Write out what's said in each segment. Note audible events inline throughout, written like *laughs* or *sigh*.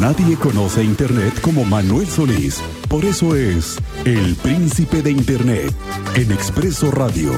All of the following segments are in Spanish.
Nadie conoce Internet como Manuel Solís. Por eso es el príncipe de Internet en Expreso Radio.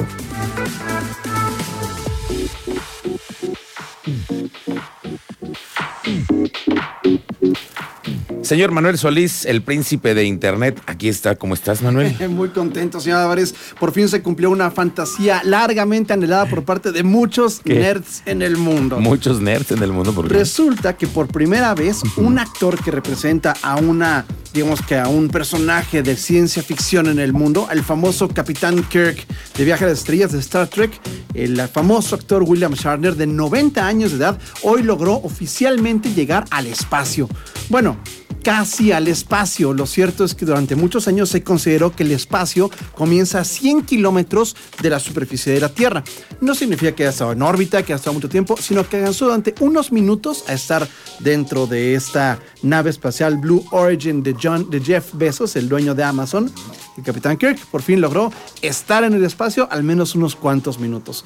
Señor Manuel Solís, el príncipe de Internet, aquí está. ¿Cómo estás, Manuel? *laughs* Muy contento, señor Álvarez. Por fin se cumplió una fantasía largamente anhelada por parte de muchos nerds en el mundo. Muchos nerds en el mundo. ¿por qué? Resulta que por primera vez un actor que representa a una, digamos que a un personaje de ciencia ficción en el mundo, el famoso Capitán Kirk de Viaje a las Estrellas de Star Trek, el famoso actor William Shatner de 90 años de edad, hoy logró oficialmente llegar al espacio. Bueno, casi al espacio. Lo cierto es que durante muchos años se consideró que el espacio comienza a 100 kilómetros de la superficie de la Tierra. No significa que haya estado en órbita, que haya estado mucho tiempo, sino que alcanzó durante unos minutos a estar dentro de esta nave espacial Blue Origin de, John, de Jeff Bezos, el dueño de Amazon. El capitán Kirk por fin logró estar en el espacio al menos unos cuantos minutos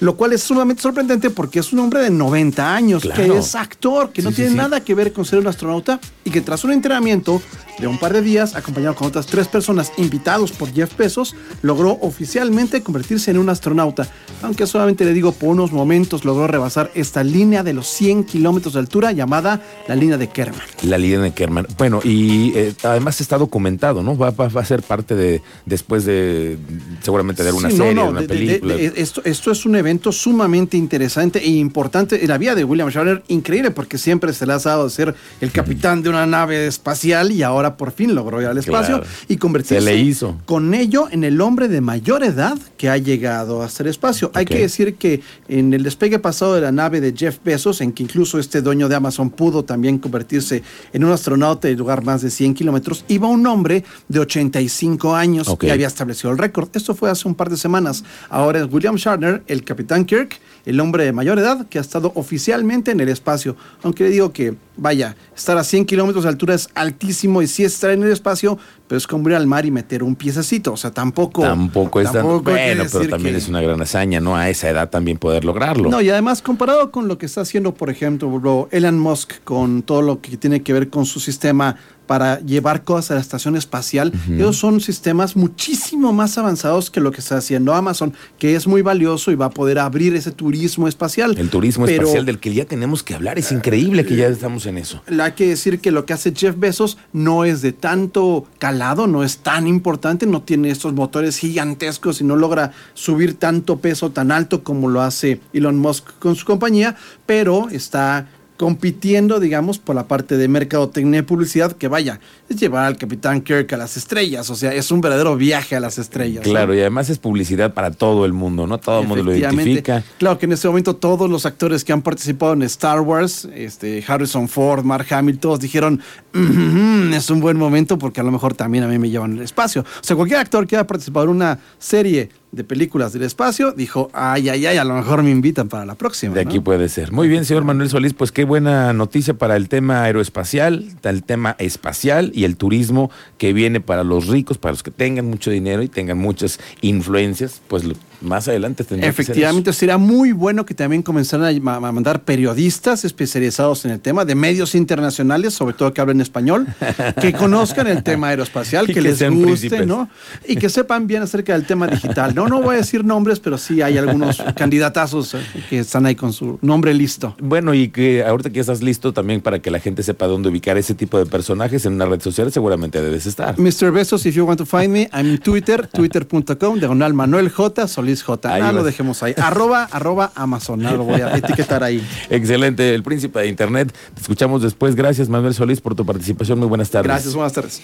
lo cual es sumamente sorprendente porque es un hombre de 90 años, que es actor, que no tiene nada que ver con ser un astronauta y que tras un entrenamiento de un par de días, acompañado con otras tres personas invitados por Jeff Bezos, logró oficialmente convertirse en un astronauta, aunque solamente le digo por unos momentos logró rebasar esta línea de los 100 kilómetros de altura llamada la línea de Kerman. La línea de Kerman. Bueno, y eh, además está documentado, ¿no? Va, va, a ser parte de, después de, seguramente de una serie, de una película. esto, esto es un evento sumamente interesante e importante en la vida de William Shatner, increíble porque siempre se le ha dado ser el capitán de una nave espacial y ahora por fin logró ir al espacio y convertirse le hizo. con ello en el hombre de mayor edad que ha llegado hasta el espacio. Hay que decir que en el despegue pasado de la nave de Jeff Bezos, en que incluso este dueño de Amazon pudo también convertirse en un astronauta de lugar más de 100 kilómetros, iba un hombre de 85 años que había establecido el récord. Esto fue hace un par de semanas. Ahora es William Shatner, el capitán Capitán Kirk, el hombre de mayor edad que ha estado oficialmente en el espacio. Aunque le digo que, vaya, estar a 100 kilómetros de altura es altísimo y sí estar en el espacio, pero es como ir al mar y meter un piececito. O sea, tampoco. Tampoco es tan. Bueno, pero también es una gran hazaña, ¿no? A esa edad también poder lograrlo. No, y además, comparado con lo que está haciendo, por ejemplo, Elon Musk con todo lo que tiene que ver con su sistema para llevar cosas a la estación espacial. Ellos son sistemas muchísimo más avanzados que lo que está haciendo Amazon, que es muy valioso y va a poder abrir ese turismo espacial. El turismo espacial del que ya tenemos que hablar, es increíble que ya estamos en eso. Hay que decir que lo que hace Jeff Bezos no es de tanto calado, no es tan importante, no tiene estos motores gigantescos y no logra subir tanto peso tan alto como lo hace Elon Musk con su compañía, pero está compitiendo, digamos, por la parte de mercadotecnia y publicidad, que vaya, es llevar al Capitán Kirk a las estrellas, o sea, es un verdadero viaje a las estrellas. Claro, y además es publicidad para todo el mundo, ¿no? Todo el mundo lo identifica. Claro que en este momento todos los actores que han participado en Star Wars, este, Harrison Ford, Mark Hamill, todos dijeron, es un buen momento porque a lo mejor también a mí me llevan al espacio. O sea, cualquier actor que haya participado en una serie de películas del espacio, dijo, ay, ay, ay, a lo mejor me invitan para la próxima. De aquí puede ser. Muy bien, señor Manuel Solís, pues qué buena noticia para el tema aeroespacial, el tema espacial y el turismo que viene para los ricos, para los que tengan mucho dinero y tengan muchas influencias, pues más adelante tendrá Efectivamente, que ser sería muy bueno que también comenzaran a, mandar periodistas especializados en el tema, de medios internacionales, sobre todo que hablen español, *laughs* que conozcan el tema aeroespacial, que, les guste, ¿no? Y que sepan bien acerca del tema digital, ¿no? No, voy a decir nombres, pero sí hay algunos *laughs* candidatazos que están ahí con su nombre listo. Bueno, y que ahorita que estás listo también para que la gente sepa dónde ubicar ese tipo de personajes en una red social, seguramente debes estar. Mr. Besos, if you want to find me, I'm in Twitter, *laughs* twitter.com, diagonal Manuel J, Solís J. Ah, lo dejemos ahí. arroba, *laughs* arroba Amazon, lo voy a etiquetar ahí. Excelente, el príncipe de Internet. Te escuchamos después. Gracias, Manuel Solís, por tu participación. Muy buenas tardes. Gracias, buenas tardes.